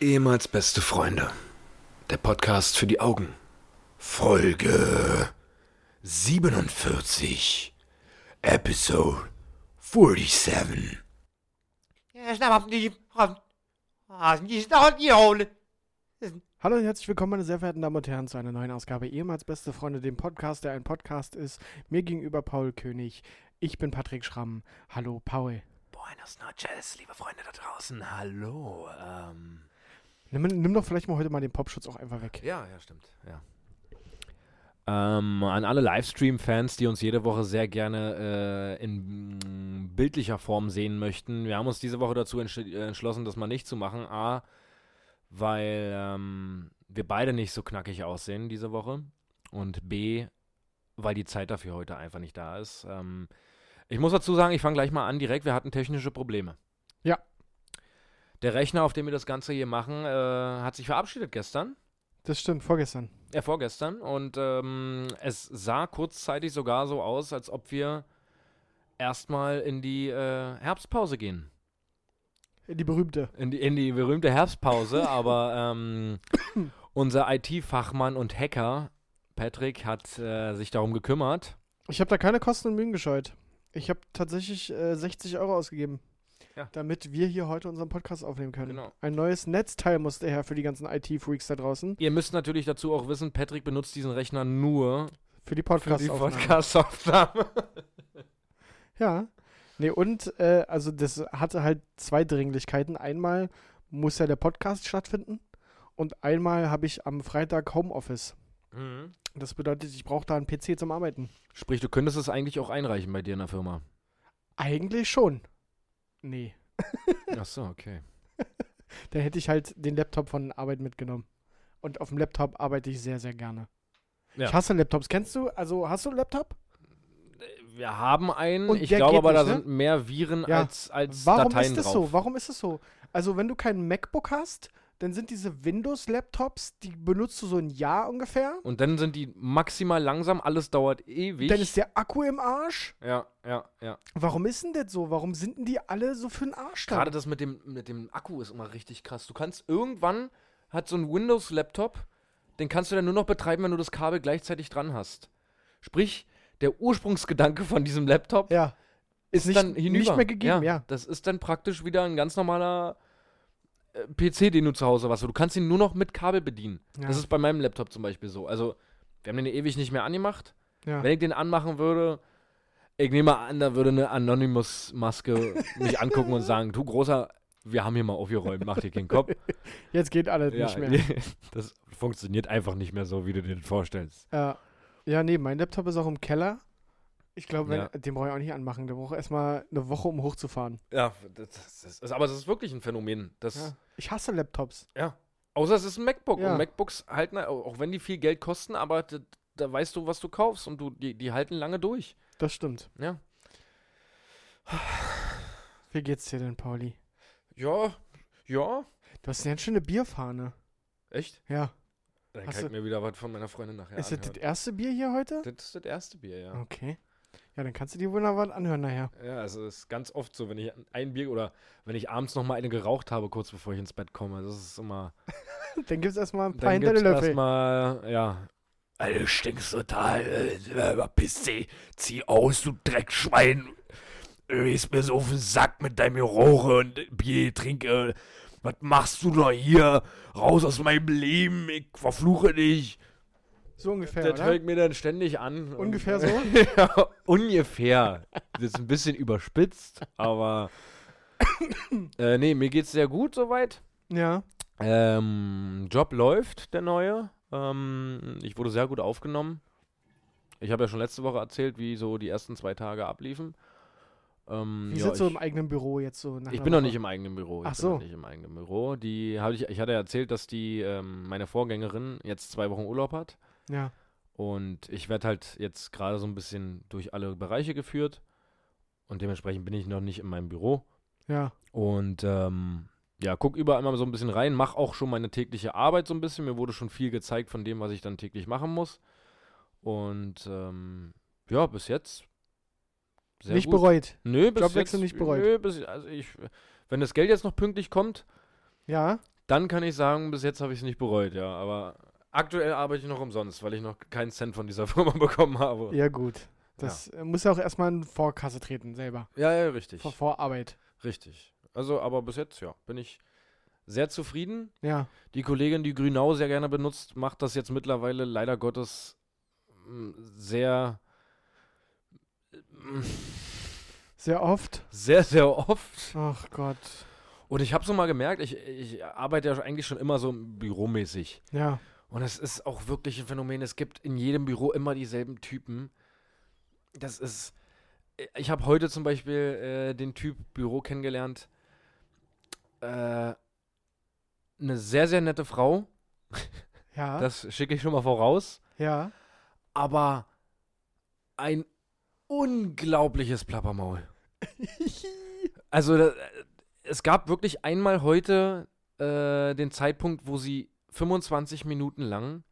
Ehemals beste Freunde. Der Podcast für die Augen. Folge 47. Episode 47. Hallo und herzlich willkommen, meine sehr verehrten Damen und Herren, zu einer neuen Ausgabe ehemals beste Freunde, dem Podcast, der ein Podcast ist. Mir gegenüber Paul König. Ich bin Patrick Schramm. Hallo, Paul. Buenos noches, liebe Freunde da draußen. Hallo. Ähm, Nimm, nimm doch vielleicht mal heute mal den Popschutz auch einfach weg. ja, ja, stimmt. Ja. Ähm, an alle Livestream-Fans, die uns jede Woche sehr gerne äh, in bildlicher Form sehen möchten. Wir haben uns diese Woche dazu entsch äh, entschlossen, das mal nicht zu machen. A, weil ähm, wir beide nicht so knackig aussehen diese Woche. Und B, weil die Zeit dafür heute einfach nicht da ist. Ähm, ich muss dazu sagen, ich fange gleich mal an direkt. Wir hatten technische Probleme. Ja. Der Rechner, auf dem wir das Ganze hier machen, äh, hat sich verabschiedet gestern. Das stimmt, vorgestern. Ja, vorgestern. Und ähm, es sah kurzzeitig sogar so aus, als ob wir erstmal in die äh, Herbstpause gehen. Die berühmte. In die, in die berühmte Herbstpause. aber ähm, unser IT-Fachmann und Hacker, Patrick, hat äh, sich darum gekümmert. Ich habe da keine Kosten und Mühen gescheut. Ich habe tatsächlich äh, 60 Euro ausgegeben. Ja. Damit wir hier heute unseren Podcast aufnehmen können. Genau. Ein neues Netzteil musste her für die ganzen IT-Freaks da draußen. Ihr müsst natürlich dazu auch wissen, Patrick benutzt diesen Rechner nur Für die Podcast-Aufnahme. Podcast-Aufnahme. Ja. Nee, und äh, also das hatte halt zwei Dringlichkeiten. Einmal muss ja der Podcast stattfinden und einmal habe ich am Freitag Homeoffice. mhm. Das bedeutet, ich brauche da einen PC zum Arbeiten. Sprich, du könntest es eigentlich auch einreichen bei dir in der Firma. Eigentlich schon. Nee. Ach so, okay. Da hätte ich halt den Laptop von Arbeit mitgenommen. Und auf dem Laptop arbeite ich sehr, sehr gerne. Ja. Ich hasse Laptops. Kennst du, also hast du einen Laptop? Wir haben einen, Und ich glaube aber, da nicht, ne? sind mehr Viren Ja. als, als Warum Dateien ist das drauf. so? Warum ist das so? Also, wenn du keinen MacBook hast, dann sind diese Windows-Laptops, die benutzt du so ein Jahr ungefähr. Und dann sind die maximal langsam, alles dauert ewig. Dann ist der Akku im Arsch. ja, ja, ja. Warum ist denn das so? Warum sind denn die alle so für den Arsch da? Gerade das mit dem, mit dem Akku ist immer richtig krass. Du kannst irgendwann, hat so ein Windows-Laptop, den kannst du dann nur noch betreiben, wenn du das Kabel gleichzeitig dran hast. Sprich, der Ursprungsgedanke von diesem Laptop Ja, ist nicht- dann hinüber. nicht mehr gegeben, ja. Das ist dann praktisch wieder ein ganz normaler PC, den du zu Hause hast. Du kannst ihn nur noch mit Kabel bedienen. Ja. Das ist bei meinem Laptop zum Beispiel so. Also, wir haben den ewig nicht mehr angemacht. ja. Wenn ich den anmachen würde, ich nehme an, da würde eine Anonymous-Maske mich angucken und sagen, du Großer, wir haben hier mal aufgeräumt, mach dir keinen Kopf. Jetzt geht alles ja, nicht mehr. das funktioniert einfach nicht mehr so, wie du dir das vorstellst. Ja. ja, nee, mein Laptop ist auch im Keller. Ich glaube, Ja. den brauche ich auch nicht anmachen. Der braucht erstmal eine Woche, um hochzufahren. Ja, das, das ist, aber das ist wirklich ein Phänomen. Das, Ja. Ich hasse Laptops. Ja. Außer es ist ein MacBook. Ja. Und MacBooks halten, auch wenn die viel Geld kosten, aber da, da weißt du, was du kaufst und du, die, die halten lange durch. Das stimmt. Ja. Wie geht's dir denn, Pauli? Ja, ja. Du hast eine ganz schöne Bierfahne. Echt? Ja. Dann Hast kann ich du- mir wieder was von meiner Freundin nachher ist das das anhören. erste Bier hier heute? Das ist das erste Bier, ja. Okay. Ja, dann kannst du dir wunderbar anhören nachher. Ja, also es ist ganz oft so, wenn ich ein Bier oder wenn ich abends noch mal eine geraucht habe, kurz bevor ich ins Bett komme. Das ist immer. Dann gibt's erstmal ein paar Dann hinter gibt's den Löffel. erstmal, ja. Alter, du stinkst total. Äh, verpiss dich. Zieh aus, du Dreckschwein. Du gehst mir so auf den Sack mit deinem Geruche und Bier trinke. Was machst du da hier? Raus aus meinem Leben. Ich verfluche dich. So ungefähr, Das höre ich mir dann ständig an. Ungefähr so? ja, ungefähr. Das ist ein bisschen überspitzt, aber. äh, nee, mir geht's sehr gut soweit. Ja. Ähm, Job läuft, der neue. Ähm, ich wurde sehr gut aufgenommen. Ich habe ja schon letzte Woche erzählt, wie so die ersten zwei Tage abliefen. Ähm, Wie ja, sitzt du ich, im eigenen Büro jetzt so nach ich bin noch nicht im eigenen Büro. Ich Ach bin so. noch nicht im eigenen Büro. Die ich, ich hatte erzählt, dass die ähm, meine Vorgängerin jetzt zwei Wochen Urlaub hat. Ja. Und ich werde halt jetzt gerade so ein bisschen durch alle Bereiche geführt. Und dementsprechend bin ich noch nicht in meinem Büro. Ja. Und ähm, ja, guck überall mal so ein bisschen rein, mach auch schon meine tägliche Arbeit so ein bisschen. Mir wurde schon viel gezeigt von dem, was ich dann täglich machen muss. Und ähm, ja, bis jetzt. Sehr nicht gut. bereut. Nö, bis Jobwechsel jetzt, nicht bereut. Nö, bis, also ich, wenn das Geld jetzt noch pünktlich kommt, Ja. dann kann ich sagen, bis jetzt habe ich es nicht bereut, ja. Aber aktuell arbeite ich noch umsonst, weil ich noch keinen Cent von dieser Firma bekommen habe. Ja, gut. Das äh, muss ja auch erstmal in Vorkasse treten, selber. Ja, ja, richtig. Vor Vorarbeit. Richtig. Also, aber bis jetzt, ja, bin ich sehr zufrieden. Ja. Die Kollegin, die Grünau sehr gerne benutzt, macht das jetzt mittlerweile leider Gottes mm, sehr, mm, Sehr oft. sehr, sehr oft. Ach Gott. Und ich habe so mal gemerkt, ich, ich arbeite ja eigentlich schon immer so büromäßig. Ja. Und es ist auch wirklich ein Phänomen. Es gibt in jedem Büro immer dieselben Typen. Das ist. Ich habe heute zum Beispiel äh, den Typ Büro kennengelernt. Äh, eine sehr, sehr nette Frau. Ja. Das schicke ich schon mal voraus. ja. Aber ein unglaubliches Plappermaul. Also, da, es gab wirklich einmal heute äh, den Zeitpunkt, wo sie 25 Minuten lang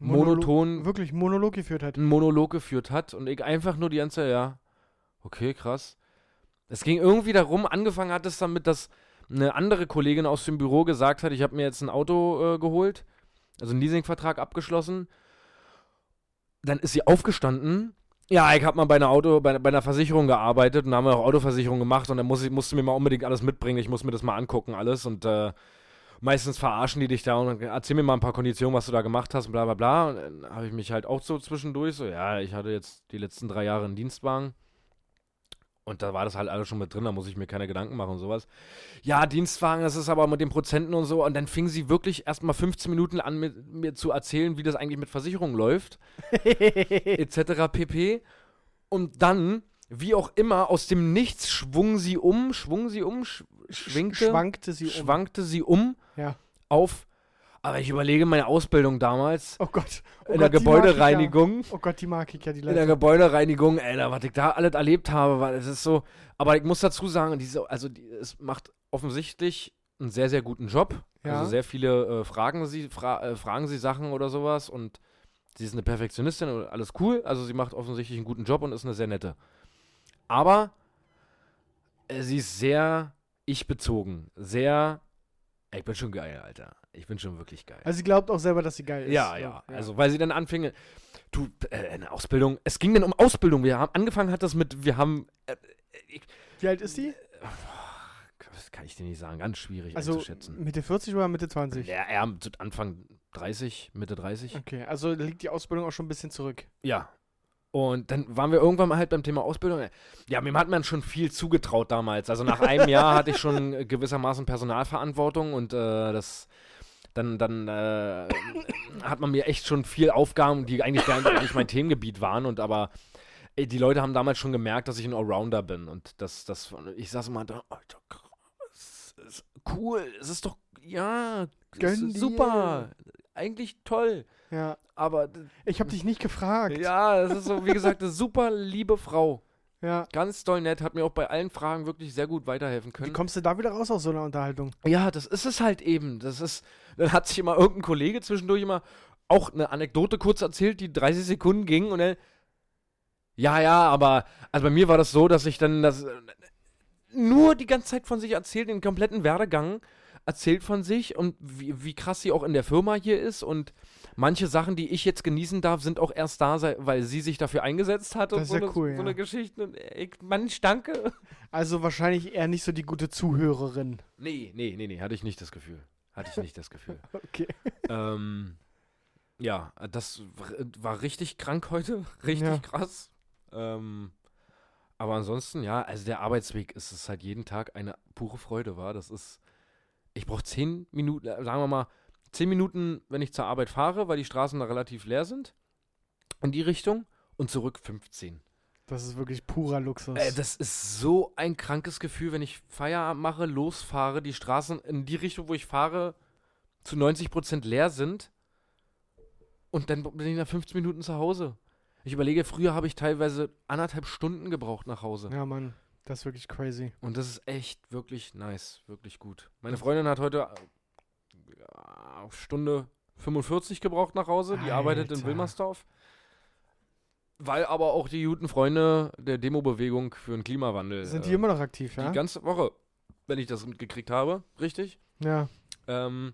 Monolo- monoton Wirklich Monolog geführt hat. einen Monolog geführt hat und ich einfach nur die ganze Zeit, ja, okay, krass. Es ging irgendwie darum, angefangen hat es damit, dass eine andere Kollegin aus dem Büro gesagt hat, ich habe mir jetzt ein Auto äh, geholt, also einen Leasingvertrag abgeschlossen. Dann ist sie aufgestanden. Ja, ich habe mal bei einer Auto, bei, bei einer Versicherung gearbeitet und da haben wir auch Autoversicherung gemacht und dann muss ich, musste mir mal unbedingt alles mitbringen. Ich muss mir das mal angucken, alles und äh, meistens verarschen die dich da und erzähl mir mal ein paar Konditionen, was du da gemacht hast und bla bla bla. Und dann habe ich mich halt auch so zwischendurch so, ja, ich hatte jetzt die letzten drei Jahre einen Dienstwagen. Und da war das halt alles schon mit drin, da muss ich mir keine Gedanken machen und sowas. Ja, Dienstwagen, das ist aber mit den Prozenten und so. Und dann fing sie wirklich erst mal 15 Minuten an, mit, mir zu erzählen, wie das eigentlich mit Versicherungen läuft, etc. pp. Und dann, wie auch immer, aus dem Nichts schwung sie um, schwung sie um, sch schwinkte, Schwankte sie um. schwankte sie um Ja. auf, aber ich überlege meine Ausbildung damals Oh Gott. Oh in der Gott, ich Gebäudereinigung. Ja. Oh Gott, die mag ich ja, die In der Leute. Gebäudereinigung, Alter, was ich da alles erlebt habe, weil es ist so. Aber ich muss dazu sagen, diese, also die, es macht offensichtlich einen sehr, sehr guten Job. Ja. Also sehr viele äh, fragen sie, fra äh, fragen sie Sachen oder sowas und sie ist eine Perfektionistin und alles cool. Also sie macht offensichtlich einen guten Job und ist eine sehr nette. Aber äh, sie ist sehr ich-bezogen. Sehr. Ich bin schon geil, Alter. Ich bin schon wirklich geil. Also sie glaubt auch selber, dass sie geil ist. Ja, So, ja. Also, weil sie dann anfing, du, äh, eine Ausbildung, es ging dann um Ausbildung. Wir haben, angefangen hat das mit, wir haben, äh, ich, Wie alt ist die? das kann ich dir nicht sagen, ganz schwierig Also einzuschätzen. Mitte 40 oder Mitte 20? Ja, zu Anfang 30, Mitte 30. Okay, also liegt die Ausbildung auch schon ein bisschen zurück. Ja. Und dann waren wir irgendwann mal halt beim Thema Ausbildung. Ja, mir hat man schon viel zugetraut damals. Also nach einem Jahr hatte ich schon äh, gewissermaßen Personalverantwortung und äh, das dann, dann äh, hat man mir echt schon viel Aufgaben, die eigentlich gar nicht mein Themengebiet waren. Und aber ey, die Leute haben damals schon gemerkt, dass ich ein Allrounder bin. Und das, das, ich saß immer da, Alter, ist cool, es ist doch, ja, es Gönn ist dir. super, eigentlich toll. Ja. Aber Ich habe dich nicht gefragt. ja, es ist so, wie gesagt, eine super liebe Frau. Ja. Ganz toll nett, hat mir auch bei allen Fragen wirklich sehr gut weiterhelfen Wie können. kommst du da wieder raus aus so einer Unterhaltung? Ja, das ist es halt eben. Das ist, dann hat sich immer irgendein Kollege zwischendurch immer auch eine Anekdote kurz erzählt, die 30 Sekunden ging und dann, ja, ja, aber, also bei mir war das so, dass ich dann das nur die ganze Zeit von sich erzählt, den kompletten Werdegang erzählt von sich und wie, wie krass sie auch in der Firma hier ist und manche Sachen, die ich jetzt genießen darf, sind auch erst da, weil sie sich dafür eingesetzt hat Das und so, ja eine, cool, so ja. eine Geschichte. Und ich, Mensch, danke. Also wahrscheinlich eher nicht so die gute Zuhörerin. Nee, nee, nee, nee, hatte ich nicht das Gefühl. Hatte ich nicht das Gefühl. Okay. ähm, ja, das w- war richtig krank heute. Richtig Ja. krass. Ähm, aber ansonsten, ja, also der Arbeitsweg ist es halt jeden Tag eine pure Freude, war. Das ist, ich brauche zehn Minuten, äh, sagen wir mal, zehn Minuten, wenn ich zur Arbeit fahre, weil die Straßen da relativ leer sind. In die Richtung und zurück 15. Das ist wirklich purer Luxus. Äh, das ist so ein krankes Gefühl, wenn ich Feierabend mache, losfahre, die Straßen in die Richtung, wo ich fahre, zu 90% leer sind und dann bin ich nach 15 Minuten zu Hause. Ich überlege, früher habe ich teilweise anderthalb Stunden gebraucht nach Hause. ja, Mann. Das ist wirklich crazy. Und das ist echt wirklich nice, wirklich gut. Meine Freundin hat heute Stunde 45 gebraucht nach Hause. Die arbeitet in Alter. Wilmersdorf. Weil aber auch die guten Freunde der Demo-Bewegung für den Klimawandel Sind äh, die immer noch aktiv, ja? die ganze Woche, wenn ich das mitgekriegt habe, richtig? ja. Ähm,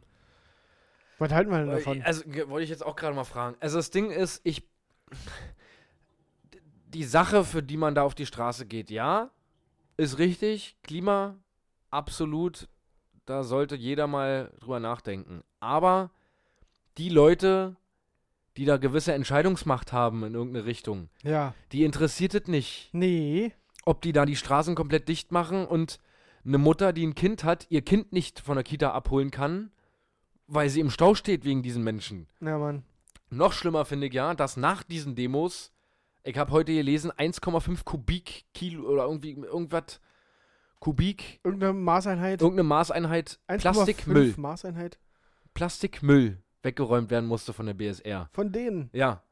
Was halten wir denn davon? Also wollte ich jetzt auch gerade mal fragen. Also das Ding ist, ich die Sache, für die man da auf die Straße geht, ja, ist richtig. Klima, absolut. Da sollte jeder mal drüber nachdenken. Aber die Leute, die da gewisse Entscheidungsmacht haben in irgendeine Richtung, Ja. die interessiert es nicht, Nee. ob die da die Straßen komplett dicht machen und eine Mutter, die ein Kind hat, ihr Kind nicht von der Kita abholen kann, weil sie im Stau steht wegen diesen Menschen. Ja, Mann. Noch schlimmer finde ich ja, dass nach diesen Demos, ich habe heute gelesen, 1,5 Kubik-Kilo oder irgendwie irgendwas, Kubik, Irgendeine Maßeinheit. irgendeine Maßeinheit 1,5 Plastikmüll, Maßeinheit. Plastikmüll weggeräumt werden musste von der BSR. Von denen. Ja,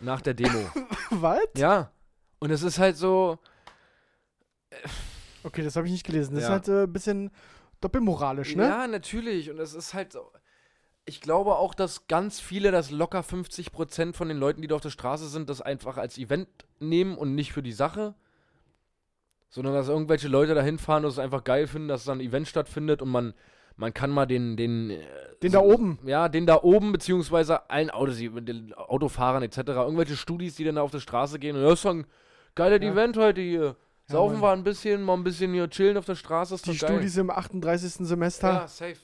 nach der Demo. Was? ja, und es ist halt so, Okay, das habe ich nicht gelesen. Das Ja. ist halt äh, ein bisschen doppelmoralisch, ne? Ja, natürlich. Und es ist halt so. Ich glaube auch, dass ganz viele, das locker 50% von den Leuten, die da auf der Straße sind, das einfach als Event nehmen und nicht für die Sache. Sondern dass irgendwelche Leute da hinfahren und es einfach geil finden, dass da ein Event stattfindet und man, man kann mal den, den. äh, Den so- da oben. Ja, den da oben, beziehungsweise allen Autos, die- den Autofahrern etc. Irgendwelche Studis, die dann da auf der Straße gehen und das ist ein geiles Ja. Event heute hier. Ja, Saufen Mann. wir ein bisschen, mal ein bisschen hier chillen auf der Straße, ist Die geil. Studis im 38. Semester. Ja, safe.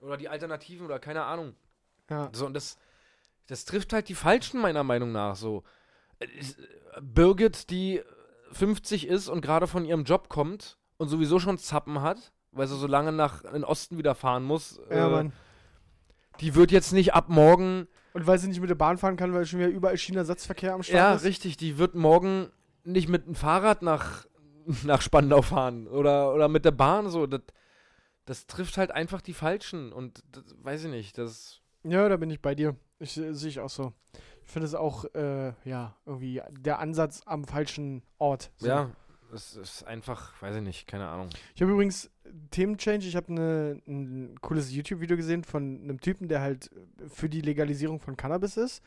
Oder die Alternativen oder keine Ahnung. Ja. So, und das, das trifft halt die Falschen, meiner Meinung nach. So. Äh, äh, Birgit, die 50 ist und gerade von ihrem Job kommt und sowieso schon Zappen hat, weil sie so lange nach in den Osten wieder fahren muss, Ja, äh, Mann. die wird jetzt nicht ab morgen. Und weil sie nicht mit der Bahn fahren kann, weil schon wieder überall China-Satzverkehr am Start Ja, ist. richtig, die wird morgen nicht mit dem Fahrrad nach, nach Spandau fahren oder, oder mit der Bahn. So. Das, das trifft halt einfach die Falschen und das, weiß ich nicht, das. Ja, da bin ich bei dir. Ich äh, sehe ich auch so. Ich finde es auch, äh, ja, irgendwie der Ansatz am falschen Ort. So. Ja, es ist einfach, weiß ich nicht, keine Ahnung. Ich habe übrigens Themenchange. Ich habe ne, ein cooles YouTube-Video gesehen von einem Typen, der halt für die Legalisierung von Cannabis ist.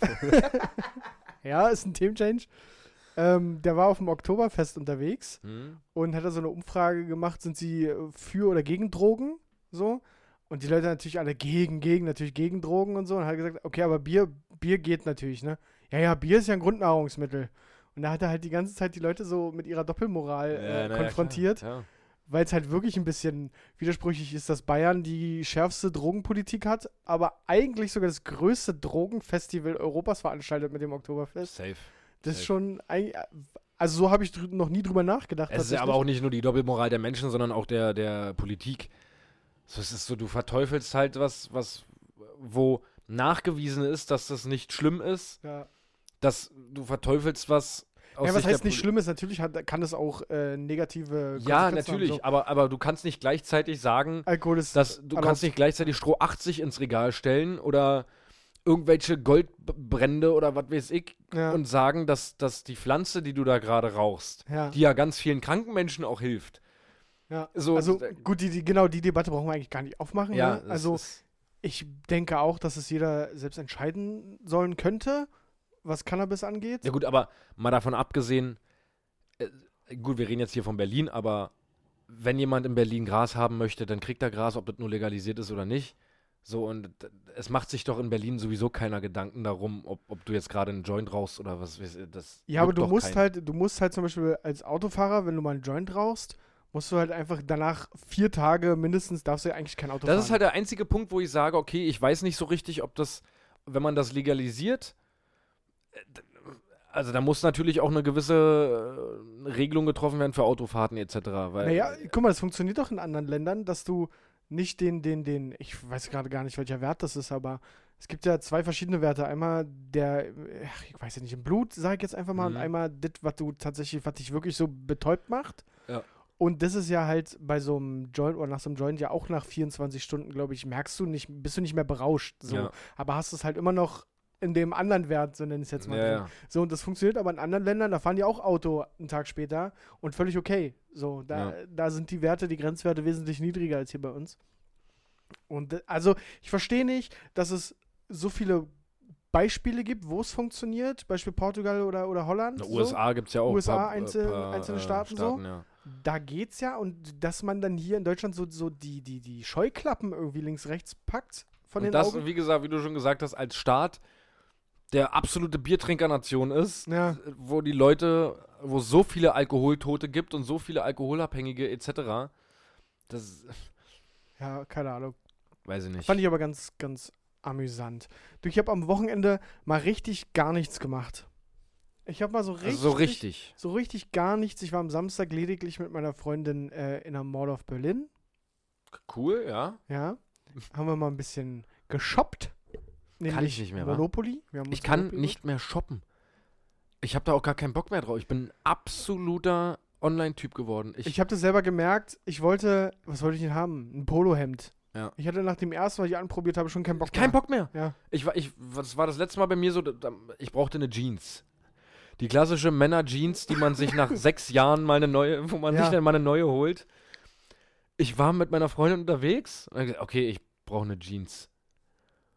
ja, ist ein Themenchange. Ähm, der war auf dem Oktoberfest unterwegs Hm? und hat da so eine Umfrage gemacht, sind sie für oder gegen Drogen? So. Und die Leute natürlich alle gegen, gegen, natürlich gegen Drogen und so. Und hat gesagt, okay, aber Bier, Bier geht natürlich, ne? Ja, ja, Bier ist ja ein Grundnahrungsmittel. Und da hat er halt die ganze Zeit die Leute so mit ihrer Doppelmoral äh, ja, konfrontiert, klar, ja. weil es halt wirklich ein bisschen widersprüchlich ist, dass Bayern die schärfste Drogenpolitik hat, aber eigentlich sogar das größte Drogenfestival Europas veranstaltet mit dem Oktoberfest. Safe. Das ist schon, also so habe ich noch nie drüber nachgedacht. Es ist ja aber auch nicht nur die Doppelmoral der Menschen, sondern auch der, der Politik. So, es ist so, du verteufelst halt was, was, wo nachgewiesen ist, dass das nicht schlimm ist, Ja. dass du verteufelst was aus Ja, was heißt nicht schlimm ist, natürlich hat, kann es auch äh, negative Ja, natürlich, haben, so. aber, aber du kannst nicht gleichzeitig sagen, Alkohol ist dass du kannst nicht gleichzeitig Stroh 80 ins Regal stellen oder irgendwelche Goldbrände oder was weiß ich ja, und sagen, dass, dass die Pflanze, die du da gerade rauchst, ja, die ja ganz vielen kranken Menschen auch hilft. Ja. So, also gut, die, die, genau die Debatte brauchen wir eigentlich gar nicht aufmachen. ja, ne? also ich denke auch, dass es jeder selbst entscheiden sollen könnte, was Cannabis angeht. ja gut, aber mal davon abgesehen, äh, gut, wir reden jetzt hier von Berlin, aber wenn jemand in Berlin Gras haben möchte, dann kriegt er Gras, ob das nur legalisiert ist oder nicht. So, und es macht sich doch in Berlin sowieso keiner Gedanken darum, ob, ob du jetzt gerade einen Joint rauchst oder was. Das Ja, aber du musst keinen. halt, du musst halt zum Beispiel als Autofahrer, wenn du mal einen Joint rauchst, musst du halt einfach danach vier Tage mindestens darfst du ja eigentlich kein Auto fahren. Das ist halt der einzige Punkt, wo ich sage, okay, ich weiß nicht so richtig, ob das, wenn man das legalisiert, äh, also da muss natürlich auch eine gewisse äh, Regelung getroffen werden für Autofahrten etc. Weil, Naja, guck mal, das funktioniert doch in anderen Ländern, dass du nicht den, den, den, ich weiß gerade gar nicht, welcher Wert das ist, aber es gibt ja zwei verschiedene Werte. Einmal der, ach, ich weiß ja nicht, im Blut, sag ich jetzt einfach mal, Mhm. und einmal das, was du tatsächlich, was dich wirklich so betäubt macht. Ja. Und das ist ja halt bei so einem Joint oder nach so einem Joint ja auch nach 24 Stunden, glaube ich, merkst du nicht, bist du nicht mehr berauscht. So. Ja. Aber hast es halt immer noch in dem anderen Wert, so nenne ich es jetzt mal. ja, ja. So, und das funktioniert aber in anderen Ländern, da fahren die auch Auto einen Tag später und völlig okay. So, da, da sind die Werte, die Grenzwerte wesentlich niedriger als hier bei uns. Und also, ich verstehe nicht, dass es so viele Beispiele gibt, wo es funktioniert, Beispiel Portugal oder, oder Holland. Den so. USA gibt es ja auch USA, paar- äh, einzel- paar, einzelne äh, Staaten so. ja. Da geht's ja und dass man dann hier in Deutschland so, so die, die, die Scheuklappen irgendwie links, rechts packt von Und den das, Augen. wie gesagt, wie du schon gesagt hast, als Staat, der absolute Biertrinkernation ist, Ja, wo die Leute, wo es so viele Alkoholtote gibt und so viele Alkoholabhängige etc. Das ja, keine Ahnung. weiß ich nicht. Fand ich aber ganz, ganz amüsant. Du, ich habe am Wochenende mal richtig gar nichts gemacht. Ich habe mal so richtig, also so richtig. so richtig gar nichts. Ich war am Samstag lediglich mit meiner Freundin äh, in der Mall of Berlin. Cool, ja. Ja. Haben wir mal ein bisschen geshoppt. Kann ich nicht mehr? Monopoly. Ich kann Monopoly nicht mehr shoppen. Ich habe da auch gar keinen Bock mehr drauf. Ich bin ein absoluter Online-Typ geworden. Ich, Ich habe das selber gemerkt. Ich wollte, was wollte ich denn haben? Ein Polohemd. Ja. Ich hatte nach dem ersten, was ich anprobiert habe, schon keinen Bock kein mehr. Bock mehr. Ja. Ich war, ich, was war das letzte Mal bei mir so? Ich brauchte eine Jeans. Die klassische Männer-Jeans, die man sich nach sechs Jahren mal eine neue, wo man Ja. sich dann mal eine neue holt. Ich war mit meiner Freundin unterwegs und gesagt, okay, ich brauche eine Jeans.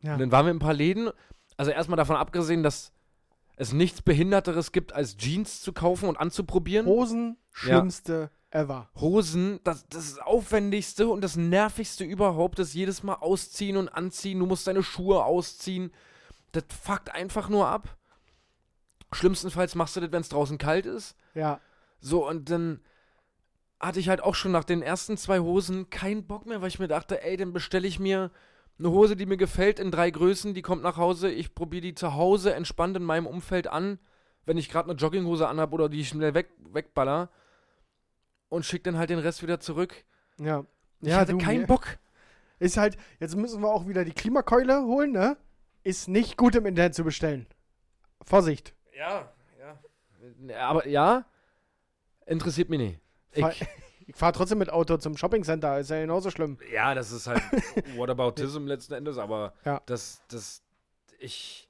Ja. Und dann waren wir in ein paar Läden. Also erstmal davon abgesehen, dass es nichts Behinderteres gibt, als Jeans zu kaufen und anzuprobieren. Hosen, schlimmste ever. Hosen, das, das aufwendigste und das nervigste überhaupt, das jedes Mal ausziehen und anziehen. Du musst deine Schuhe ausziehen. Das fuckt einfach nur ab. Schlimmstenfalls machst du das, wenn es draußen kalt ist. Ja. So, und dann hatte ich halt auch schon nach den ersten zwei Hosen keinen Bock mehr, weil ich mir dachte, ey, dann bestelle ich mir eine Hose, die mir gefällt, in drei Größen, die kommt nach Hause, ich probiere die zu Hause entspannt in meinem Umfeld an, wenn ich gerade eine Jogginghose anhab oder die schnell weg, wegballer und schick dann halt den Rest wieder zurück. Ja. Ich ja, hatte du, keinen Bock. Ist halt, jetzt müssen wir auch wieder die Klimakeule holen, ne? Ist nicht gut im Internet zu bestellen. Vorsicht. Ja, ja. Aber ja, interessiert mich nicht. Ich, ich fahre trotzdem mit Auto zum Shoppingcenter, ist ja genauso schlimm. Ja, das ist halt Whataboutism letzten Endes, aber Ja. das, das, ich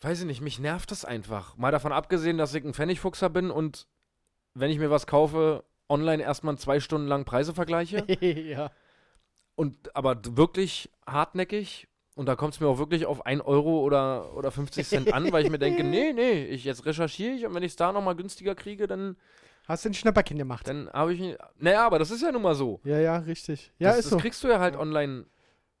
weiß ich nicht, mich nervt das einfach. Mal davon abgesehen, dass ich ein Pfennigfuchser bin und wenn ich mir was kaufe, online erstmal zwei Stunden lang Preise vergleiche ja. und aber wirklich hartnäckig und da kommt es mir auch wirklich auf 1 Euro oder, oder 50 Cent an, weil ich mir denke, nee, nee, ich jetzt recherchiere ich und wenn ich es da nochmal günstiger kriege, dann, Hast du ein Schnapperkind gemacht? dann habe ich, naja, aber das ist ja nun mal so. Ja, ja, richtig. Ja, das, ist das so. kriegst du ja halt online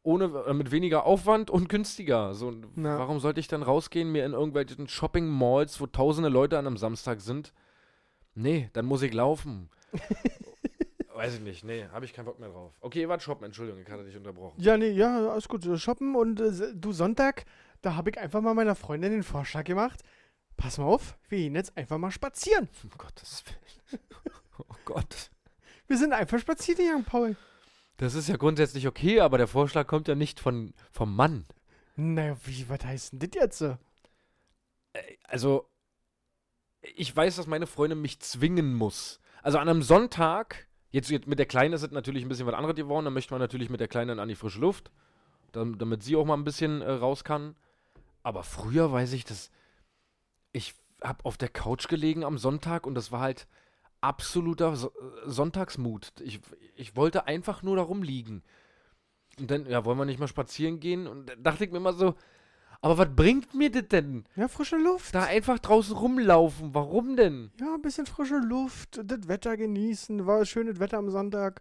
ohne, äh, mit weniger Aufwand und günstiger. So, Na. warum sollte ich dann rausgehen, mir in irgendwelchen Shopping-Malls, wo tausende Leute an einem Samstag sind? Nee, dann muss ich laufen. Weiß ich nicht, nee, habe ich keinen Bock mehr drauf. Okay, ihr wart shoppen, Entschuldigung, ich hatte dich unterbrochen. Ja, nee, ja, alles gut. Shoppen und äh, du Sonntag, da habe ich einfach mal meiner Freundin den Vorschlag gemacht. Pass mal auf, wir gehen jetzt einfach mal spazieren. Um Gottes Willen. Oh Gott. Wir sind einfach spazieren gegangen, Paul. Das ist ja grundsätzlich okay, aber der Vorschlag kommt ja nicht von, vom Mann. Naja, wie, was heißt denn das jetzt? so? also ich weiß, dass meine Freundin mich zwingen muss. Also an einem Sonntag, jetzt, jetzt mit der Kleinen ist es natürlich ein bisschen was anderes geworden, dann möchte man natürlich mit der Kleinen an die frische Luft, dam- damit sie auch mal ein bisschen äh, raus kann. Aber früher weiß ich, dass ich habe auf der Couch gelegen am Sonntag und das war halt absoluter so äh, Sonntagsmut. Ich, ich wollte einfach nur da rumliegen. Und dann, ja, wollen wir nicht mal spazieren gehen? Und dann dachte ich mir immer so, aber was bringt mir das denn? Ja, frische Luft. Da einfach draußen rumlaufen. Warum denn? Ja, ein bisschen frische Luft, das Wetter genießen. War schönes Wetter am Sonntag.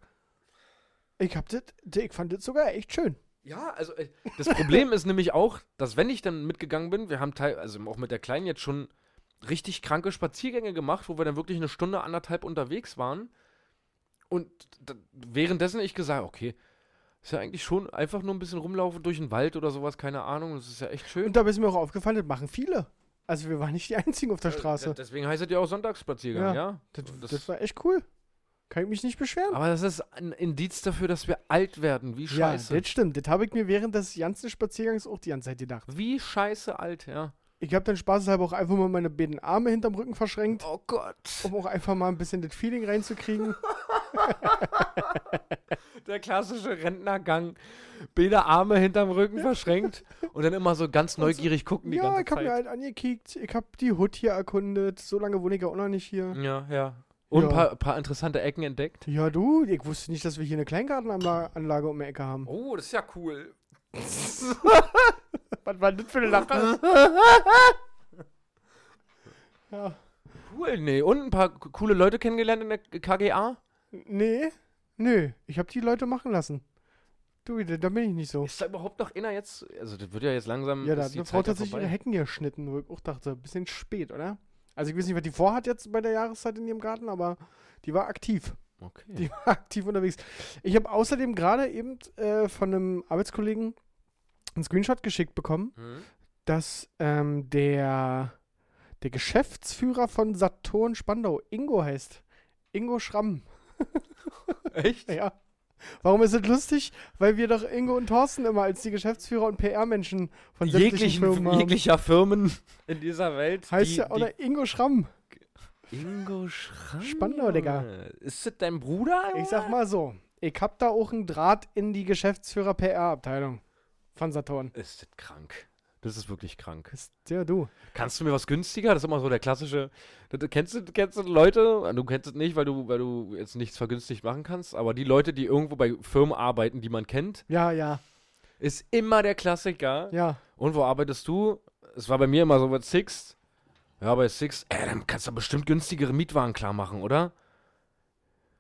Ich hab das, ich fand das sogar echt schön. Ja, also äh, das Problem ist nämlich auch, dass wenn ich dann mitgegangen bin, wir haben teil, also auch mit der Kleinen jetzt schon richtig kranke Spaziergänge gemacht, wo wir dann wirklich eine Stunde, anderthalb unterwegs waren. Und währenddessen ich gesagt, okay, ist ja eigentlich schon einfach nur ein bisschen rumlaufen durch den Wald oder sowas, keine Ahnung, das ist ja echt schön. Und da ist mir auch aufgefallen, das machen viele. Also wir waren nicht die Einzigen auf der Äh, Straße. Deswegen heißt es ja auch Sonntagsspaziergang, ja. Das, das- das war echt cool. Kann ich mich nicht beschweren. Aber das ist ein Indiz dafür, dass wir alt werden. Wie ja, scheiße. das stimmt. Das habe ich mir während des ganzen Spaziergangs auch die ganze Zeit gedacht. Wie scheiße alt, ja. Ich habe dann spaßeshalber auch einfach mal meine beiden Arme hinterm Rücken verschränkt, Oh Gott. um auch einfach mal ein bisschen das Feeling reinzukriegen. Der klassische Rentnergang. Beide Arme hinterm Rücken verschränkt und dann immer so ganz neugierig gucken die ja, ganze ich habe mir Zeit. halt angekickt. Ich habe die Hut hier erkundet. So lange wohne ich ja auch noch nicht hier. Ja, ja. Und Ja. ein paar, paar interessante Ecken entdeckt. Ja, du, ich wusste nicht, dass wir hier eine Kleingartenanlage um die Ecke haben. Oh, das ist ja cool. Was war das für eine Lache? ja. Cool, nee. Und ein paar coole Leute kennengelernt in der KGA? Nee, nö. Ich habe die Leute machen lassen. Du, da, bin ich nicht so. Ist da überhaupt noch einer jetzt? Also, das wird ja jetzt langsam. Ja, da hat die eine Frau tatsächlich ihre. Hecken geschnitten, wo ich auch dachte, bisschen spät, oder? Also ich weiß nicht, was die vorhat jetzt bei der Jahreszeit in ihrem Garten, aber die war aktiv. Okay. Die war aktiv unterwegs. Ich habe außerdem gerade eben äh, von einem Arbeitskollegen einen Screenshot geschickt bekommen, Hm? dass ähm, der, der Geschäftsführer von Saturn Spandau Ingo heißt. Ingo Schramm. Echt? Ja. Warum ist es lustig? Weil wir doch Ingo und Thorsten immer als die Geschäftsführer und PR-Menschen von Jeglichen, Firmen haben. jeglicher Firmen in dieser Welt. Heißt die, ja, oder Ingo Schramm. Die Ingo Schramm. Spandau, Digga. Ist das dein Bruder? Ich sag mal so, ich hab da auch einen Draht in die Geschäftsführer-PR-Abteilung von Saturn. Ist das krank. Das ist wirklich krank. Ist ja du. Kannst du mir was günstiger? Das ist immer so der klassische. Das- kennst, du, kennst du Leute? Du kennst es nicht, weil du, weil du jetzt nichts vergünstigt machen kannst. Aber die Leute, die irgendwo bei Firmen arbeiten, die man kennt, Ja, ja, ist immer der Klassiker. ja. Und wo arbeitest du? Es war bei mir immer so bei Six. Ja, bei Six. Ey, dann kannst du bestimmt günstigere Mietwagen klar machen, oder?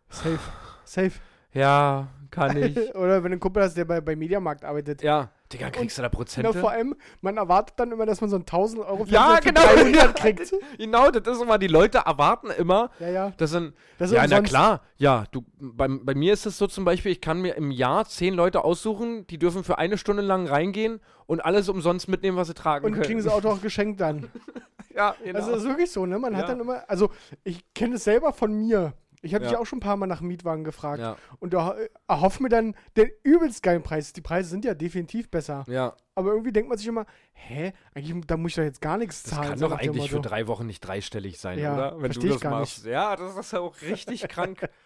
Safe. Safe. Ja, kann ich. Oder wenn du einen Kumpel hast, der bei, bei Mediamarkt arbeitet. ja. Digga, kriegst du da Genau, Prozente? vor allem, man erwartet dann immer, dass man so einen 1000 Euro Ja, genau. 300 kriegt. genau, das ist immer, die Leute erwarten immer, Ja, ja. das sind, Das ja, na klar, ja, du, bei, bei mir ist es so zum Beispiel, ich kann mir im Jahr zehn Leute aussuchen, die dürfen für eine Stunde lang reingehen und alles umsonst mitnehmen, was sie tragen Und können. kriegen sie Auto auch geschenkt dann. ja, genau. Also das ist wirklich so, ne? Man hat Ja. dann immer, also ich kenne es selber von mir. Ich habe Ja. dich auch schon ein paar Mal nach Mietwagen gefragt. ja, Und äh, erhoffe mir dann den übelst geilen Preis. Die Preise sind ja definitiv besser. ja, Aber irgendwie denkt man sich immer, hä, eigentlich, da muss ich doch jetzt gar nichts das zahlen. kann so doch eigentlich für drei Wochen nicht dreistellig sein, Ja, oder? Wenn du ich das gar machst. Ja, das ist ja auch richtig krank.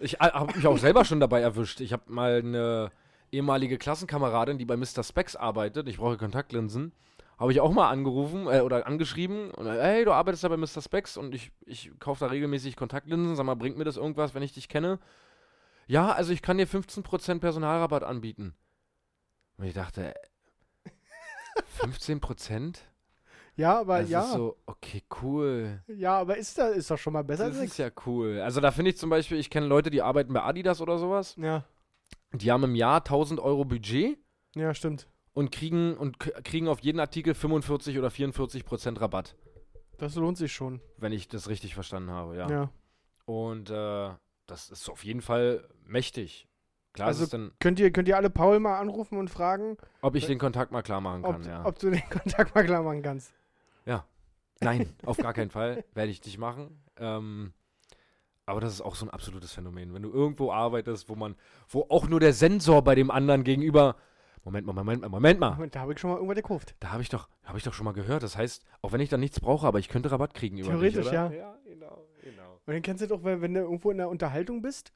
Ich habe mich auch selber schon dabei erwischt. Ich habe mal eine ehemalige Klassenkameradin, die bei Mr. Specs arbeitet. Ich brauche Kontaktlinsen. Habe ich auch mal angerufen äh, oder angeschrieben. Und, äh, hey, du arbeitest da bei Mr. Specs und ich, ich kaufe da regelmäßig Kontaktlinsen. Sag mal, bringt mir das irgendwas, wenn ich dich kenne? Ja, also ich kann dir 15% Personalrabatt anbieten. Und ich dachte, äh, 15%? Ja, aber Das ja. ist so, okay, cool. Ja, aber ist, da, ist doch schon mal besser Das als ist ja cool. Also da finde ich zum Beispiel, ich kenne Leute, die arbeiten bei Adidas oder sowas. Ja, Die haben im Jahr 1000 Euro Budget ja, stimmt. Und kriegen, und kriegen auf jeden Artikel 45 oder 44 Prozent Rabatt. Das lohnt sich schon. Wenn ich das richtig verstanden habe, ja. Ja. Und äh, das ist auf jeden Fall mächtig. Klar Also ist es dann, Könnt ihr, könnt ihr alle Paul mal anrufen und fragen, ob ich den Kontakt mal klar machen ob, kann, ja. ob du den Kontakt mal klar machen kannst? Nein, auf gar keinen Fall. Werde ich nicht machen. Ähm, aber das ist auch so ein absolutes Phänomen. Wenn du irgendwo arbeitest, wo man, wo auch nur der Sensor bei dem anderen gegenüber. Moment mal, Moment mal, Moment mal. Moment, da habe ich schon mal irgendwas gekauft. Da habe ich doch, habe ich doch schon mal gehört. Das heißt, auch wenn ich da nichts brauche, aber ich könnte Rabatt kriegen über Theoretisch, dich, oder? ja. Ja, genau, genau. Und dann kennst du doch, wenn, wenn du irgendwo in der Unterhaltung bist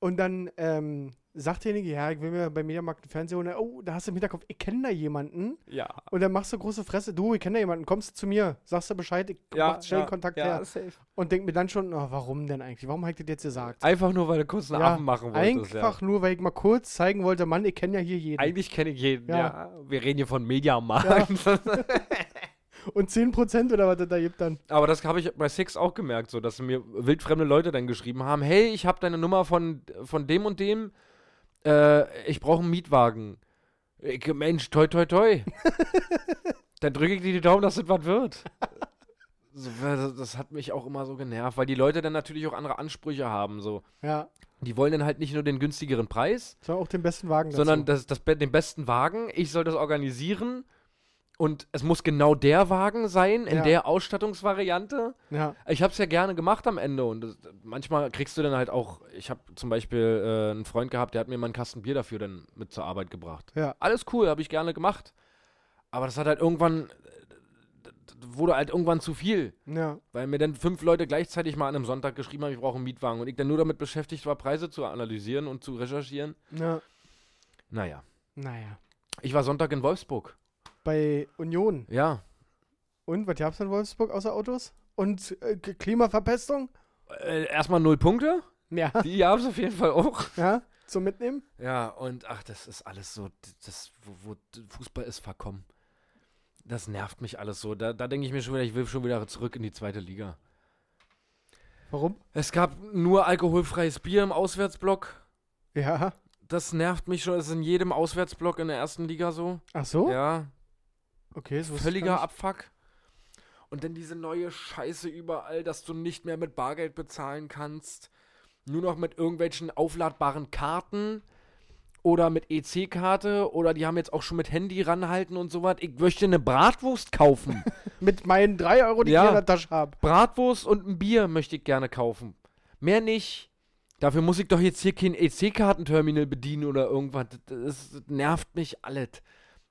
und dann ähm, sagt derjenige, ja, ich will mir bei Mediamarkt einen Fernseher holen. Oh, da hast du im Hinterkopf, ich kenne da jemanden. Ja. Und dann machst du große Fresse, du, ich kenne da jemanden, kommst du zu mir, sagst du Bescheid, ich mach schnell ja, Kontakt ja, her. safe. Und denk mir dann schon, oh, warum denn eigentlich? Warum hat ich das jetzt gesagt? Einfach nur, weil du kurz einen Ja, Affen machen wolltest. Einfach nur, weil ich mal kurz zeigen wollte, Mann, ich kenne ja hier jeden. Ja. Eigentlich kenne ich jeden, ja. Ja. Wir reden hier von Mediamarkt. Und 10% oder was das da gibt dann. Aber das habe ich bei Six auch gemerkt, so dass mir wildfremde Leute dann geschrieben haben: Hey, ich habe deine Nummer von, von dem und dem. Äh, ich brauche einen Mietwagen. Ich, Mensch, toi, toi, toi. dann drücke ich dir die Daumen, dass das was wird. So, das, das hat mich auch immer so genervt, weil die Leute dann natürlich auch andere Ansprüche haben. So. Ja, Die wollen dann halt nicht nur den günstigeren Preis, so auch den besten Wagen dazu. sondern das, das, be- den besten Wagen. Ich soll das organisieren. Und es muss genau der Wagen sein, in Ja. der Ausstattungsvariante. Ja, Ich habe es ja gerne gemacht am Ende und das, manchmal kriegst du dann halt auch, ich habe zum Beispiel äh, einen Freund gehabt, der hat mir mal einen Kasten Bier dafür dann mit zur Arbeit gebracht. ja. Alles cool, habe ich gerne gemacht. Aber das hat halt irgendwann, wurde halt irgendwann zu viel, Ja, weil mir dann fünf Leute gleichzeitig mal an einem Sonntag geschrieben haben, ich brauche einen Mietwagen und ich dann nur damit beschäftigt war, Preise zu analysieren und zu recherchieren. ja. Naja, Naja. ich war Sonntag in Wolfsburg. Bei Union. Ja, Und was gab's in Wolfsburg außer Autos? Und äh, Klimaverpestung? äh, erstmal null Punkte, Ja. die gab es auf jeden Fall auch. Ja. zum Mitnehmen? Ja, und ach, das ist alles so, das, wo, wo Fußball ist verkommen. Das nervt mich alles so. Da, da denke ich mir schon wieder, ich will schon wieder zurück in die zweite Liga. Warum? Es gab nur alkoholfreies Bier im Auswärtsblock. Ja. Das nervt mich schon. Das ist in jedem Auswärtsblock in der ersten Liga so. Ach so? Ja, Okay, so völliger Abfuck. Und dann diese neue Scheiße überall, dass du nicht mehr mit Bargeld bezahlen kannst. Nur noch mit irgendwelchen aufladbaren Karten oder mit EC-Karte oder die haben jetzt auch schon mit Handy ranhalten und sowas. Ich möchte eine Bratwurst kaufen. Mit meinen 3 Euro, die Ja. ich in der Tasche habe. Bratwurst und ein Bier möchte ich gerne kaufen. Mehr nicht. Dafür muss ich doch jetzt hier kein EC-Kartenterminal bedienen oder irgendwas. Das, das nervt mich alles.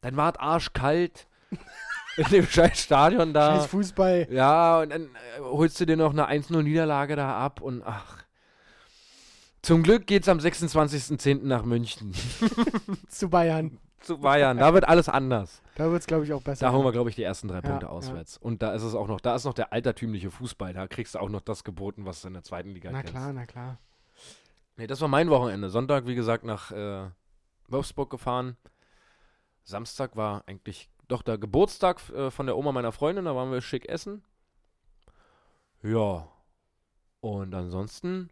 Dann war es arschkalt. in dem scheiß Stadion da. Scheiß Fußball. Ja, und dann äh, holst du dir noch eine 1-0-Niederlage da ab und ach. Zum Glück geht's am 26.10. nach München. Zu Bayern. Zu Bayern. Da wird alles anders. Da wird es, glaube ich, auch besser. Da holen wir, glaube ich, die ersten drei Ja, Punkte ja. auswärts. Und da ist es auch noch, da ist noch der altertümliche Fußball. Da kriegst du auch noch das geboten, was du in der zweiten Liga Na kennst. klar, na klar. Nee, das war mein Wochenende. Sonntag, wie gesagt, nach äh, Wolfsburg gefahren. Samstag war eigentlich doch der Geburtstag äh, von der Oma meiner Freundin. Da waren wir schick essen. Ja. Und ansonsten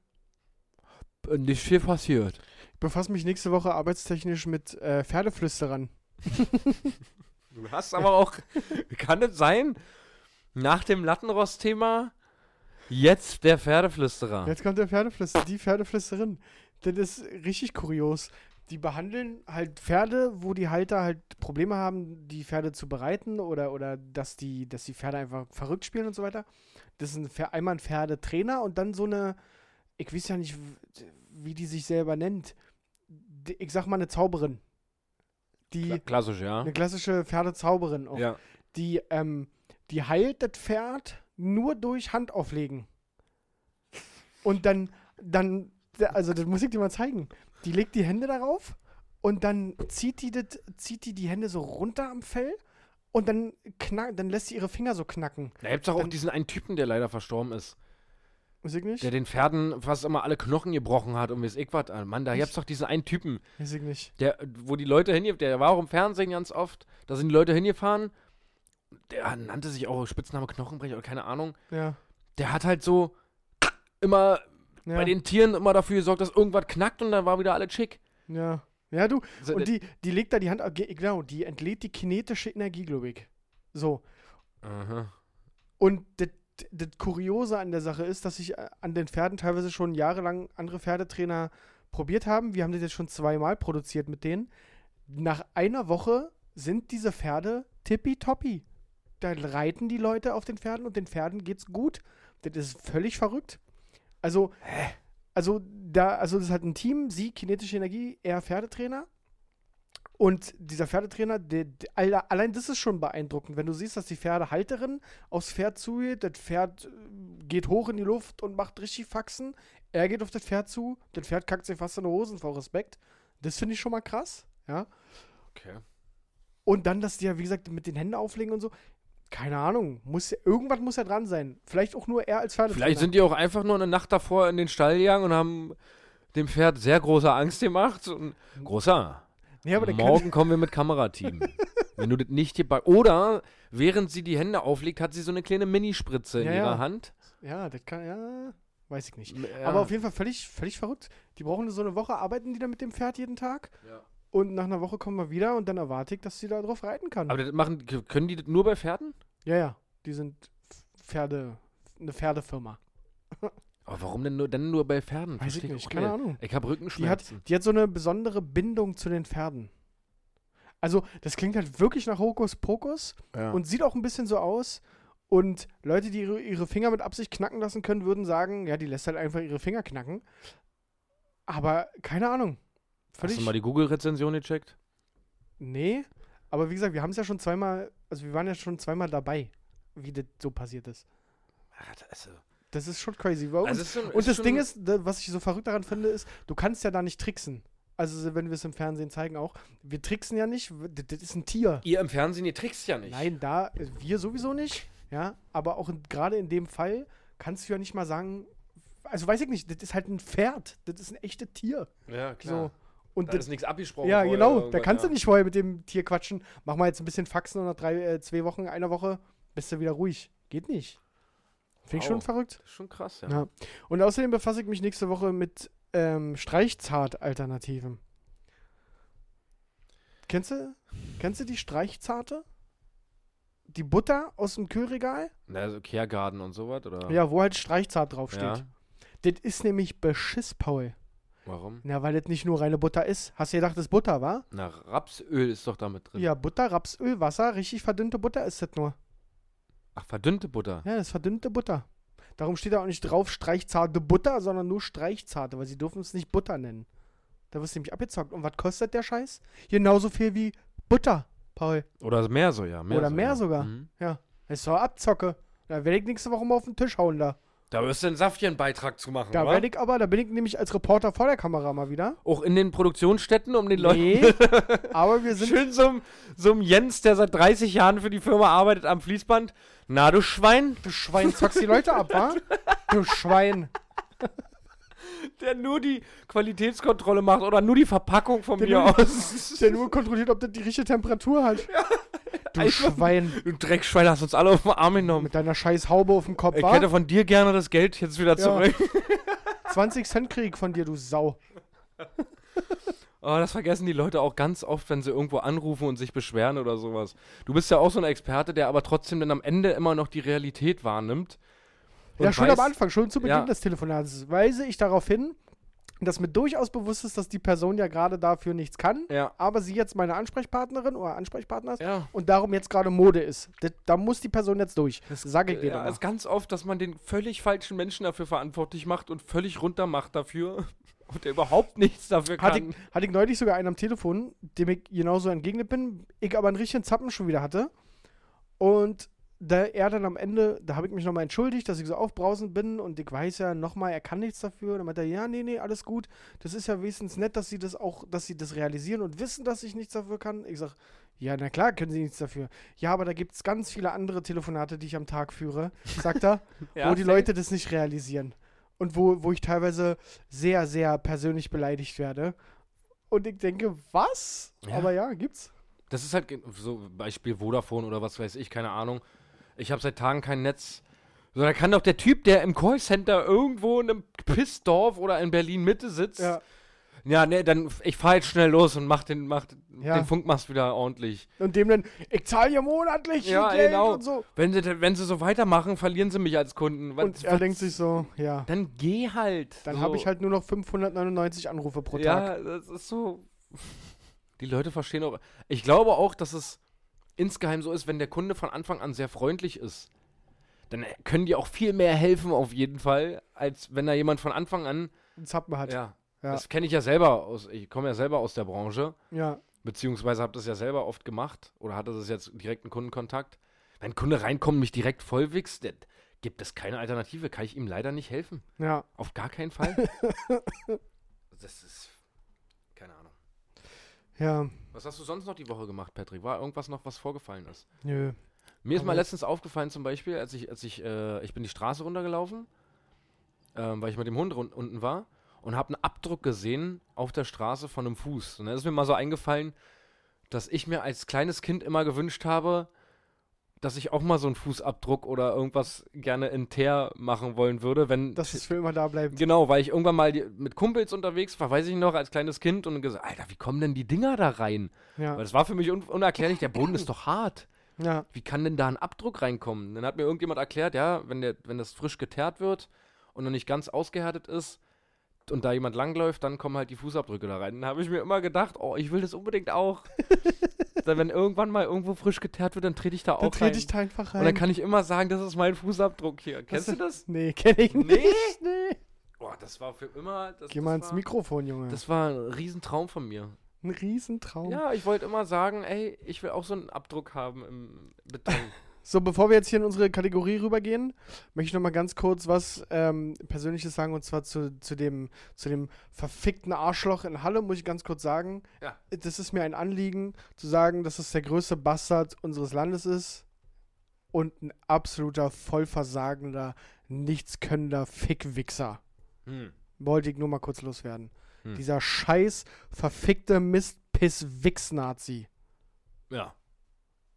äh, nicht viel passiert. Ich befasse mich nächste Woche arbeitstechnisch mit äh, Pferdeflüsterern. Du hast aber auch, kann es sein, nach dem Lattenrost-Thema jetzt der Pferdeflüsterer. Jetzt kommt der Pferdeflüsterer, die Pferdeflüsterin. Das ist richtig kurios. Die behandeln halt Pferde, wo die Halter halt Probleme haben, die Pferde zu bereiten oder, oder dass, die, dass die Pferde einfach verrückt spielen und so weiter. Das ist ein, einmal ein Pferdetrainer und dann so eine, ich weiß ja nicht, wie die sich selber nennt. Ich sag mal eine Zauberin. Die, Kla klassisch, ja. eine klassische Pferdezauberin auch. Ja. Die, ähm, die heilt das Pferd nur durch Handauflegen. Und dann, dann, also das muss ich dir mal zeigen. Die legt die Hände darauf und dann zieht die, das, zieht die die Hände so runter am Fell und dann, knack, dann lässt sie ihre Finger so knacken. Da gibt's doch auch diesen einen Typen, der leider verstorben ist. Weiß ich nicht? Der den Pferden fast immer alle Knochen gebrochen hat und weiß ich was. Ah, Mann, da gibt's doch diesen einen Typen, Weiß ich nicht. der, wo die Leute hingefahren, der war auch im Fernsehen ganz oft, da sind die Leute hingefahren, der nannte sich auch Spitzname Knochenbrecher oder keine Ahnung. Ja. Der hat halt so immer Ja. bei den Tieren immer dafür gesorgt, dass irgendwas knackt und dann war wieder alles schick. ja. Ja, du. So, Und die, die legt da die Hand, ge- genau, die entlädt die kinetische Energie, glaube ich. So. Aha. Und das, das Kuriose an der Sache ist, dass sich äh, an den Pferden teilweise schon jahrelang andere Pferdetrainer probiert haben. Wir haben das jetzt schon zweimal produziert mit denen. Nach einer Woche sind diese Pferde tippitoppi. Da reiten die Leute auf den Pferden und den Pferden geht's gut. Das ist völlig verrückt. Also, also da, also das ist halt ein Team, sie, kinetische Energie, er Pferdetrainer. Und dieser Pferdetrainer, der, der, alle- allein das ist schon beeindruckend, wenn du siehst, dass die Pferdehalterin aufs Pferd zugeht, das Pferd äh, geht hoch in die Luft und macht richtig Faxen. Er geht auf das Pferd zu, das Pferd kackt sich fast in die Hosen vor Respekt. Das finde ich schon mal krass, ja. Okay. Und dann, dass die ja, wie gesagt, mit den Händen auflegen und so. Keine Ahnung, muss irgendwas muss ja dran sein. Vielleicht auch nur er als Pferdetrainer. Vielleicht sind die auch einfach nur eine Nacht davor in den Stall gegangen und haben dem Pferd sehr große Angst gemacht. Und großer, nee, morgen kommen wir mit Kamerateam. Wenn du das nicht gepackt. Oder während sie die Hände auflegt, hat sie so eine kleine Minispritze in Ja, ihrer ja. Hand. Ja, das kann, ja, weiß ich nicht. Ja. Aber auf jeden Fall völlig, völlig verrückt. Die brauchen so eine Woche, arbeiten die da mit dem Pferd jeden Tag. Ja. Und nach einer Woche kommen wir wieder und dann erwarte ich, dass sie da drauf reiten kann. Aber das machen, können die das nur bei Pferden? Ja, ja, die sind Pferde, eine Pferdefirma. Aber warum denn nur, denn nur bei Pferden? Weiß ich nicht, keine Ahnung. Ich habe Die hat, Rückenschmerzen. die hat so eine besondere Bindung zu den Pferden. Also, das klingt halt wirklich nach Hokuspokus ja. und sieht auch ein bisschen so aus. Und Leute, die ihre, ihre Finger mit Absicht knacken lassen können, würden sagen, ja, die lässt halt einfach ihre Finger knacken. Aber keine Ahnung. Hast Völlig. du mal die Google-Rezension gecheckt? Nee, aber wie gesagt, wir haben es ja schon zweimal, also wir waren ja schon zweimal dabei, wie das so passiert ist. Also, Das ist schon crazy. Und, also schon, und das Ding ist, was ich so verrückt daran finde, ist, du kannst ja da nicht tricksen. Also wenn wir es im Fernsehen zeigen auch, wir tricksen ja nicht, das, ist ein Tier. Ihr im Fernsehen, ihr trickst ja nicht. Nein, da, wir sowieso nicht, ja, aber auch gerade in dem Fall kannst du ja nicht mal sagen, also weiß ich nicht, das ist halt ein Pferd. Das ist ein echtes Tier. Ja, So. Und Da ist nichts abgesprochen. ja, genau. Da kannst ja. du nicht vorher mit dem Tier quatschen. Mach mal jetzt ein bisschen Faxen und nach drei, äh, zwei Wochen, einer Woche bist du wieder ruhig. Geht nicht. Finde ich Wow. schon verrückt. Das ist schon krass, ja. Ja. Und außerdem befasse ich mich nächste Woche mit ähm, Streichzart-Alternativen. Kennst du, kennst du die Streichzarte? Die Butter aus dem Kühlregal? Na, so Kehrgarten und sowas, oder? Ja, wo halt Streichzart draufsteht. Ja. Das ist nämlich Beschiss, Paul. Warum? Na, weil das nicht nur reine Butter ist. Hast du gedacht, das ist Butter, wa? Na, Rapsöl ist doch damit drin. Ja, Butter, Rapsöl, Wasser, richtig verdünnte Butter ist das nur. Ach, verdünnte Butter. Ja, das ist verdünnte Butter. Darum steht da auch nicht drauf Streichzarte Butter, sondern nur Streichzarte, weil sie dürfen es nicht Butter nennen. Da wirst du nämlich abgezockt. Und was kostet der Scheiß? Genauso viel wie Butter, Paul. Oder mehr so, ja. Mehr Oder so, mehr ja. sogar. Mhm. Das ist doch Abzocke. Da werde ich nächste Woche mal auf den Tisch hauen da. Da wirst du einen Saftchen-Beitrag zu machen, Da werde ich aber, da bin ich nämlich als Reporter vor der Kamera mal wieder. Auch in den Produktionsstätten, um den Leuten... Nee, aber wir sind Schön so einem so einem Jens, der seit 30 Jahren für die Firma arbeitet, am Fließband. Na, du Schwein. Du Schwein, zockst die Leute ab, wa? Du Schwein. Der nur die Qualitätskontrolle macht oder nur die Verpackung von Der mir nur- aus. Der nur kontrolliert, ob das die richtige Temperatur hat. Du Einfach- Schwein. Du Dreckschwein hast uns alle auf den Arm genommen. Mit deiner scheiß Haube auf dem Kopf, Ich hätte von dir gerne das Geld jetzt wieder Ja. zurück. 20 Cent krieg ich von dir, du Sau. Oh, das vergessen die Leute auch ganz oft, wenn sie irgendwo anrufen und sich beschweren oder sowas. Du bist ja auch so ein Experte, der aber trotzdem dann am Ende immer noch die Realität wahrnimmt. Ja, schon weiß- am Anfang, schon zu Beginn Ja. des Telefonats weise ich darauf hin, dass mir durchaus bewusst ist, dass die Person ja gerade dafür nichts kann, Ja. aber sie jetzt meine Ansprechpartnerin oder Ansprechpartner ist Ja. und darum jetzt gerade Mode ist. Das, da muss die Person jetzt durch. Das sage ich dir Ja, es ist ganz oft, dass man den völlig falschen Menschen dafür verantwortlich macht und völlig runtermacht dafür und der überhaupt nichts dafür kann. Hatte ich, hatte ich neulich sogar einen am Telefon, dem ich genauso entgegnet bin, ich aber einen richtigen Zappen schon wieder hatte. Und da er dann am Ende, da habe ich mich nochmal entschuldigt, dass ich so aufbrausend bin und ich weiß ja nochmal, er kann nichts dafür. Und dann meinte er, ja, nee, nee, alles gut. Das ist ja wenigstens nett, dass sie das auch, dass sie das realisieren und wissen, dass ich nichts dafür kann. Ich sag, ja, na klar, können sie nichts dafür. Ja, aber da gibt es ganz viele andere Telefonate, die ich am Tag führe, sagt er, Ja, wo die. Leute das nicht realisieren. Und wo, wo ich teilweise sehr, sehr persönlich beleidigt werde. Und ich denke, was? Ja. Aber ja, gibt's. Das ist halt so Beispiel Vodafone oder was weiß ich, keine Ahnung. Ich habe seit Tagen kein Netz. So, da kann doch der Typ, der im Callcenter irgendwo in einem Pissdorf oder in Berlin Mitte sitzt. Ja. Ja, nee, dann ich fahr jetzt schnell los und mach den, mach Ja. den Funkmast wieder ordentlich. Und dem dann, ich zahle ja monatlich Ja, Geld genau. und so. Wenn sie, wenn sie so weitermachen, verlieren sie mich als Kunden. Was- Und er was- denkt sich so, ja, Dann geh halt. dann so. habe ich halt nur noch 599 Anrufe pro Tag. Ja, das ist so. Die Leute verstehen auch. Ich glaube auch, dass es insgeheim so ist, wenn der Kunde von Anfang an sehr freundlich ist, dann können die auch viel mehr helfen, auf jeden Fall, als wenn da jemand von Anfang an. Einen Zappen hat. Ja. Ja. Das kenne ich ja selber aus. Ich komme ja selber aus der Branche, ja. beziehungsweise habe das ja selber oft gemacht oder hatte das jetzt direkten Kundenkontakt. Wenn ein Kunde reinkommt und mich direkt vollwichst, der- gibt es keine Alternative, kann ich ihm leider nicht helfen. Ja. Auf gar keinen Fall. das ist. Keine Ahnung. Ja. Was hast du sonst noch die Woche gemacht, Patrick? War irgendwas noch, was vorgefallen ist? Nö. Mir ist mal letztens aufgefallen, zum Beispiel, als ich, als ich, äh, ich bin die Straße runtergelaufen, ähm, weil ich mit dem Hund run unten war und habe einen Abdruck gesehen auf der Straße von einem Fuß. Und dann ist mir mal so eingefallen, dass ich mir als kleines Kind immer gewünscht habe, dass ich auch mal so einen Fußabdruck oder irgendwas gerne in Teer machen wollen würde, wenn Dass es für immer da bleibt. Genau, weil ich irgendwann mal die, mit Kumpels unterwegs war, weiß ich noch, als kleines Kind und gesagt, Alter, wie kommen denn die Dinger da rein? Ja. Weil das war für mich un unerklärlich, der Boden ist doch hart. Ja. Wie kann denn da ein Abdruck reinkommen? Dann hat mir irgendjemand erklärt, ja, wenn, der, wenn das frisch geteert wird und noch nicht ganz ausgehärtet ist und da jemand langläuft, dann kommen halt die Fußabdrücke da rein. Dann habe ich mir immer gedacht, oh, ich will das unbedingt auch. dann, wenn irgendwann mal irgendwo frisch geteert wird, dann trete ich da Dann auch rein. trete ich da einfach rein. und dann kann ich immer sagen, das ist mein Fußabdruck hier. Kennst du das? Nee, kenne ich nicht. Nee? Nee. Boah, das war für immer. Das, Geh das mal ins war, Mikrofon, Junge. Das war ein Riesentraum von mir. Ein Riesentraum. Ja, ich wollte immer sagen, ey, ich will auch so einen Abdruck haben im Beton. So, bevor wir jetzt hier in unsere Kategorie rübergehen, möchte ich noch mal ganz kurz was ähm, Persönliches sagen und zwar zu, zu, dem, zu dem verfickten Arschloch in Halle, muss ich ganz kurz sagen. Ja. Das ist mir ein Anliegen, zu sagen, dass es der größte Bastard unseres Landes ist und ein absoluter, vollversagender, nichtskönnender Fickwichser. Hm. Wollte ich nur mal kurz loswerden. Hm. Dieser scheiß verfickte Mist-Piss-Wix-Nazi. Ja.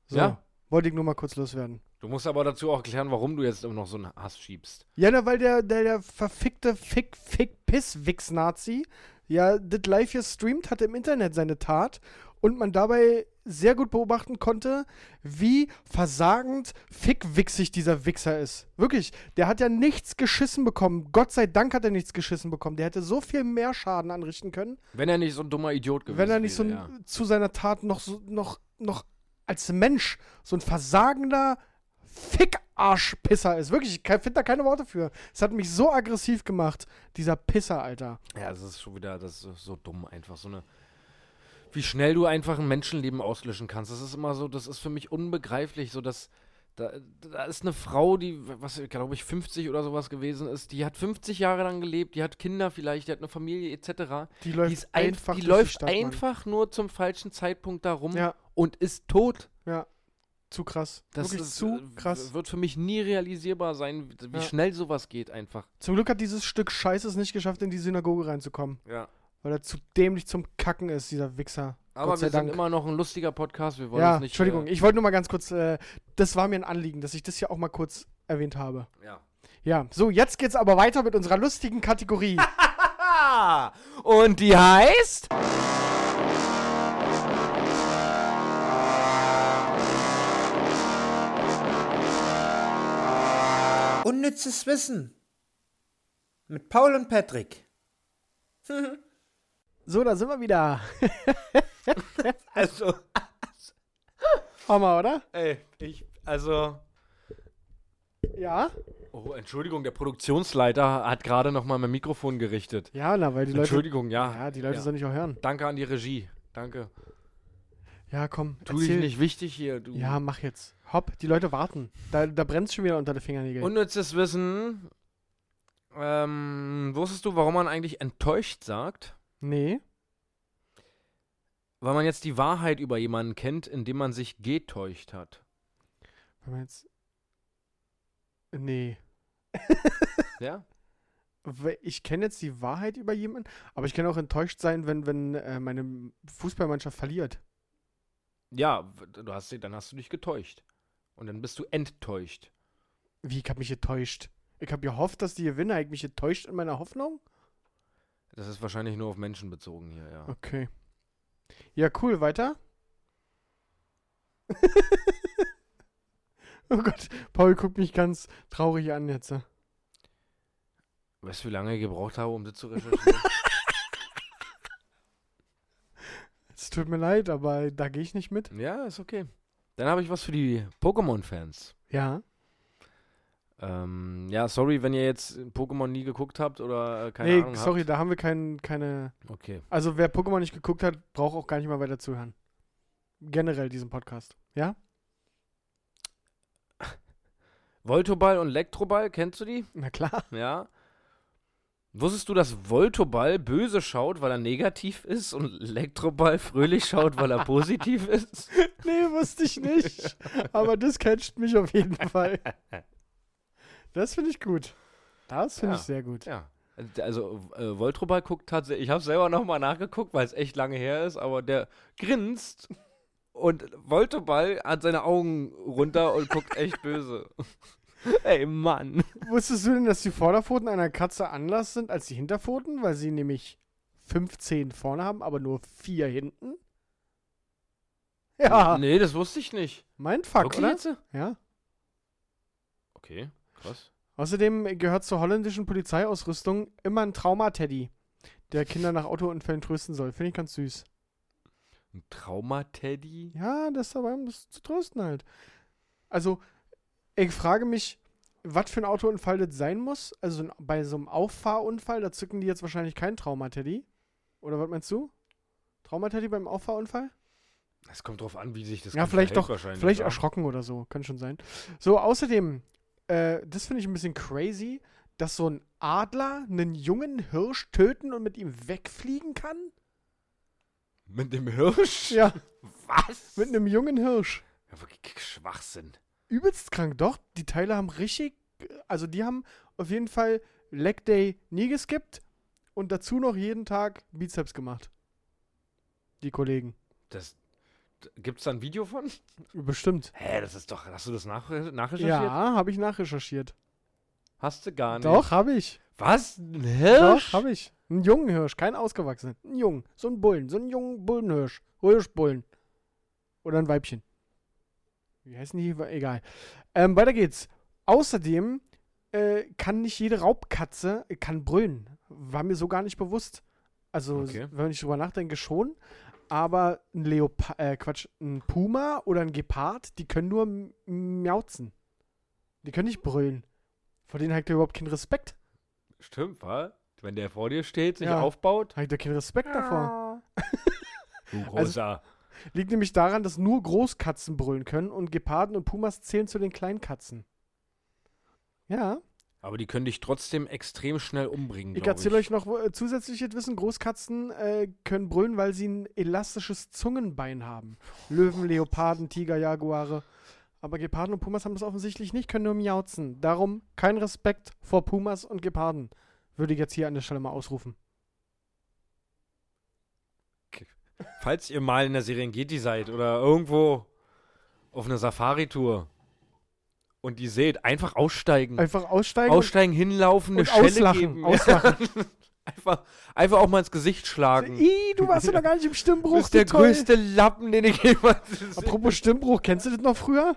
So. Ja. Wollte ich nur mal kurz loswerden. Du musst aber dazu auch klären, warum du jetzt immer noch so einen Hass schiebst. Ja, na, weil der, der, der verfickte Fick, Fick, Piss, Wix-Nazi ja das live gestreamt hatte im Internet seine Tat und man dabei sehr gut beobachten konnte, wie versagend fickwichsig dieser Wichser ist. Wirklich, der hat ja nichts geschissen bekommen. Gott sei Dank hat er nichts geschissen bekommen. Der hätte so viel mehr Schaden anrichten können, Wenn er nicht so ein dummer Idiot gewesen wenn er nicht so wäre. ein, ja. zu seiner Tat noch, so, noch, noch als Mensch so ein versagender Fickarschpisser ist. Wirklich, ich finde da keine Worte für. Es hat mich so aggressiv gemacht, dieser Pisser, Alter. Ja, das ist schon wieder, das ist so dumm einfach. So eine. Wie schnell du einfach ein Menschenleben auslöschen kannst. Das ist immer so, das ist für mich unbegreiflich. So, dass. Da, da ist eine Frau, die, was glaube ich, 50 oder sowas gewesen ist, die hat 50 Jahre lang gelebt, die hat Kinder vielleicht, die hat eine Familie etc. Die läuft Die, ist ein, einfach die läuft Stadt, Mann. einfach nur zum falschen Zeitpunkt da rum Ja, und ist tot. ja. Zu krass. Das Wirklich ist, zu äh, krass. wird für mich nie realisierbar sein, wie Ja. schnell sowas geht einfach. Zum Glück hat dieses Stück Scheiße es nicht geschafft, in die Synagoge reinzukommen. Ja. Weil er zu dämlich zum Kacken ist, dieser Wichser. Aber Gott wir sind immer noch ein lustiger Podcast. Wir wollen Ja, nicht. Entschuldigung, Äh, ich wollte nur mal ganz kurz, äh, das war mir ein Anliegen, dass ich das hier auch mal kurz erwähnt habe. ja. Ja, so, jetzt geht's aber weiter mit unserer lustigen Kategorie. Und die heißt? Unnützes Wissen. Mit Paul und Patrick. so, da sind wir wieder. Also, Hammer, oder? ey, ich, also. Ja? Oh, Entschuldigung, der Produktionsleiter hat gerade noch mal mein Mikrofon gerichtet. Ja, na, weil die Leute. Entschuldigung, ja. Ja, die Leute ja. sollen nicht auch hören. Danke an die Regie. Danke. Ja, komm. Tu dich erzähl. nicht wichtig hier. Du. Ja, mach jetzt. Hopp, die Leute warten. Da, da brennt schon wieder unter den Fingernägeln. Unnützes Wissen. Ähm, wusstest du, warum man eigentlich enttäuscht sagt? nee. Weil man jetzt die Wahrheit über jemanden kennt, indem man sich getäuscht hat. Wenn man jetzt. Nee. Ja? Ich kenne jetzt die Wahrheit über jemanden, aber ich kann auch enttäuscht sein, wenn, wenn äh, meine Fußballmannschaft verliert. Ja, du hast, dann hast du dich getäuscht. Und dann bist du enttäuscht. Wie, ich habe mich getäuscht. Ich habe gehofft, dass die gewinnen. Habe ich mich getäuscht in meiner Hoffnung? Das ist wahrscheinlich nur auf Menschen bezogen hier, ja. Okay. Ja, cool. Weiter? oh Gott, Paul guckt mich ganz traurig an jetzt. Weißt du, wie lange ich gebraucht habe, um das zu recherchieren? Es tut mir leid, aber da gehe ich nicht mit. ja, ist okay. Dann habe ich was für die Pokémon-Fans. Ja. Ähm, ja, sorry, wenn ihr jetzt Pokémon nie geguckt habt oder äh, keine nee, Ahnung sorry, habt. da haben wir kein, keine. Okay. Also, wer Pokémon nicht geguckt hat, braucht auch gar nicht mal weiter zuhören. Generell diesen Podcast. Ja? Voltoball und Elektroball, kennst du die? Na klar. Ja. Wusstest du, dass Voltoball böse schaut, weil er negativ ist und Elektroball fröhlich schaut, weil er positiv ist? Nee, wusste ich nicht. Aber das catcht mich auf jeden Fall. Das finde ich gut. Das finde Ja. ich sehr gut. Ja. Also, äh, Voltoball guckt tatsächlich, ich habe selber nochmal nachgeguckt, weil es echt lange her ist, aber der grinst und Voltoball hat seine Augen runter und guckt echt böse. Ey, Mann. Wusstest du denn, dass die Vorderpfoten einer Katze anders sind als die Hinterpfoten? Weil sie nämlich 15 vorne haben, aber nur 4 hinten? Ja, Nee, das wusste ich nicht. mein Fuck, Wirklich oder? jetzt? Ja. Okay, krass. Außerdem gehört zur holländischen Polizeiausrüstung immer ein Traumateddy, der Kinder nach Autounfällen trösten soll. Finde ich ganz süß. Ein Trauma-Teddy? Ja, das ist dabei, um das zu trösten halt. Also, ich frage mich, was für ein Autounfall das sein muss. Also bei so einem Auffahrunfall, da zücken die jetzt wahrscheinlich kein Traumateddy. Oder was meinst du? Traumateddy beim Auffahrunfall? Es kommt drauf an, wie sich das Ja, vielleicht doch, wahrscheinlich, Vielleicht wa? erschrocken oder so, kann schon sein. So, außerdem, äh, das finde ich ein bisschen crazy, dass so ein Adler einen jungen Hirsch töten und mit ihm wegfliegen kann. Mit dem Hirsch? Ja, Was? mit einem jungen Hirsch. ja, wirklich Schwachsinn. Übelst krank, doch. Die Teile haben richtig, also die haben auf jeden Fall Leg Day nie geskippt und dazu noch jeden Tag Bizeps gemacht. Die Kollegen. Das, Gibt es da ein Video von? Bestimmt. Hä, das ist doch. Hast du das nach, nachrecherchiert? Ja, habe ich nachrecherchiert. Hast du gar nicht. Doch, habe ich. Was? Ein Doch, Hirsch? habe ich. Einen jungen Hirsch, keinen ausgewachsenen. Einen jungen. So einen Bullen. So einen jungen Bullenhirsch. Hirschbullen. Oder ein Weibchen. Wie heißen die? Egal. Ähm, weiter geht's. Außerdem äh, kann nicht jede Raubkatze äh, kann brüllen. War mir so gar nicht bewusst. Also, Okay. wenn ich drüber nachdenke, schon. Aber ein Leopard, äh, Quatsch, ein Puma oder ein Gepard, die können nur miauzen. Die können nicht brüllen. Vor denen hat er überhaupt keinen Respekt. Stimmt, wa? Wenn der vor dir steht, sich Ja. aufbaut. Hat er keinen Respekt davor. Du Also großer. Liegt nämlich daran, dass nur Großkatzen brüllen können und Geparden und Pumas zählen zu den Kleinkatzen. Ja, Aber die können dich trotzdem extrem schnell umbringen. ich erzähle euch noch äh, zusätzliches Wissen. Großkatzen äh, können brüllen, weil sie ein elastisches Zungenbein haben. Löwen, Leoparden, Tiger, Jaguare. Aber Geparden und Pumas haben das offensichtlich nicht, können nur miauzen. Darum kein Respekt vor Pumas und Geparden. Würde ich jetzt hier an der Stelle mal ausrufen. Falls ihr mal in der Serengeti seid oder irgendwo auf einer Safari-Tour und die seht, einfach aussteigen. Einfach aussteigen aussteigen, hinlaufen, eine Schelle auslachen. geben. auslachen. einfach, einfach auch mal ins Gesicht schlagen. Ih, du warst ja noch gar nicht im Du Stimmbruch. bist der du toll. größte Lappen, den ich jemals gesehen Apropos Stimmbruch, kennst du das noch früher?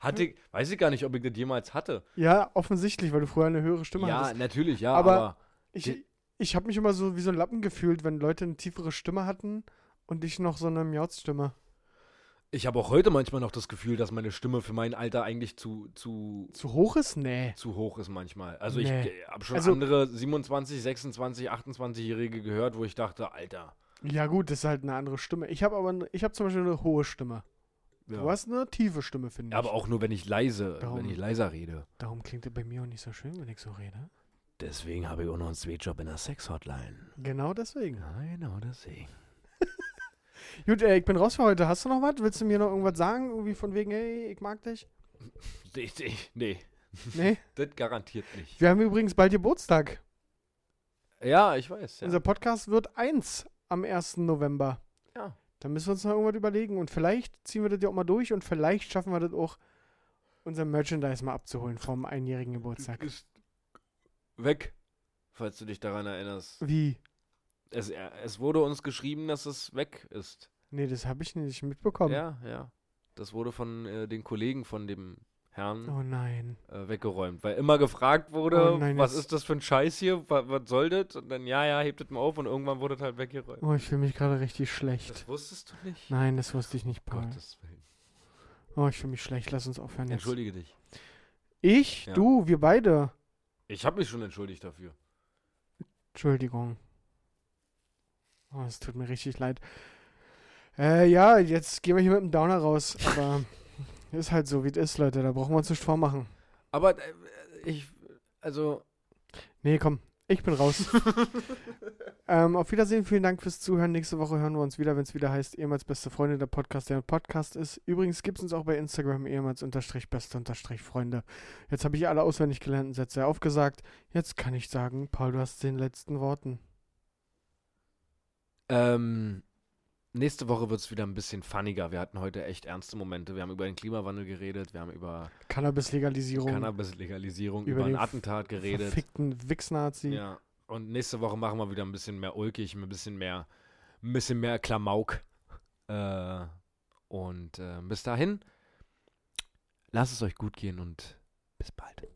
hatte. Ich, weiß ich gar nicht, ob ich das jemals hatte. Ja, offensichtlich, weil du früher eine höhere Stimme ja, hattest. natürlich, ja, Aber- aber, Ich, ich habe mich immer so wie so ein Lappen gefühlt, wenn Leute eine tiefere Stimme hatten und ich noch so eine Miauzstimme. ich habe auch heute manchmal noch das Gefühl, dass meine Stimme für mein Alter eigentlich zu, zu, Zu hoch ist? Nee. zu hoch ist manchmal. Also Nee. ich habe schon Also- andere 27, 26, 28-Jährige gehört, wo ich dachte, Alter. Ja gut, das ist halt eine andere Stimme. Ich habe aber, ich habe zum Beispiel eine hohe Stimme. Ja. Du hast eine tiefe Stimme, finde ich. aber auch nur, wenn ich leise, Darum- wenn ich leiser rede. Darum klingt es bei mir auch nicht so schön, wenn ich so rede. Deswegen habe ich auch noch einen Sweetjob in der Sex-Hotline. Genau deswegen. Genau deswegen. Gut, äh, ich bin raus für heute. Hast du noch was? Willst du mir noch irgendwas sagen? Irgendwie von wegen, hey, ich mag dich? Nee, nee, nee, Nee. das garantiert nicht. Wir haben übrigens bald Geburtstag. Ja, ich weiß. Ja. Unser Podcast wird eins am 1. November. Ja. Da müssen wir uns noch irgendwas überlegen und vielleicht ziehen wir das ja auch mal durch und vielleicht schaffen wir das auch, unser Merchandise mal abzuholen vom einjährigen Geburtstag. Weg, falls du dich daran erinnerst. Wie? Es, äh, es wurde uns geschrieben, dass es weg ist. Nee, das habe ich nicht mitbekommen. Ja, ja. Das wurde von äh, den Kollegen von dem Herrn Oh äh, weggeräumt, weil immer gefragt wurde, Oh nein, was ist das für ein Scheiß hier, was, was soll das? Und dann, ja, ja, hebt das mal auf und irgendwann wurde das halt weggeräumt. Oh, ich fühle mich gerade richtig schlecht. Das wusstest du nicht? Nein, das wusste ich nicht, Paul. Gottes Willen. Oh, ich fühle mich schlecht. Lass uns aufhören jetzt. Entschuldige dich. Ich? Ja. Du? Wir beide? Ich habe mich schon entschuldigt dafür. Entschuldigung. Oh, es tut mir richtig leid. Äh, ja, jetzt gehen wir hier mit dem Downer raus. Aber ist halt so, wie es ist, Leute. Da brauchen wir uns nicht vormachen. Aber äh, ich, also, Nee, komm. Ich bin raus. ähm, auf Wiedersehen. Vielen Dank fürs Zuhören. Nächste Woche hören wir uns wieder, wenn es wieder heißt, ehemals beste Freunde, der Podcast, der ein Podcast ist. Übrigens gibt es uns auch bei Instagram, ehemals unterstrich beste unterstrich Freunde. Jetzt habe ich alle auswendig gelernten Sätze aufgesagt. Jetzt kann ich sagen, Paul, du hast den letzten Worten. ähm, nächste Woche wird es wieder ein bisschen funniger. Wir hatten heute echt ernste Momente. Wir haben über den Klimawandel geredet, wir haben über Cannabis-Legalisierung. Cannabis-Legalisierung, Über über, einen den Attentat geredet. Verfickten Wichsnazi. Ja. Und nächste Woche machen wir wieder ein bisschen mehr ulkig, ein bisschen mehr, ein bisschen mehr Klamauk. Äh, und äh, bis dahin, lasst es euch gut gehen und bis bald.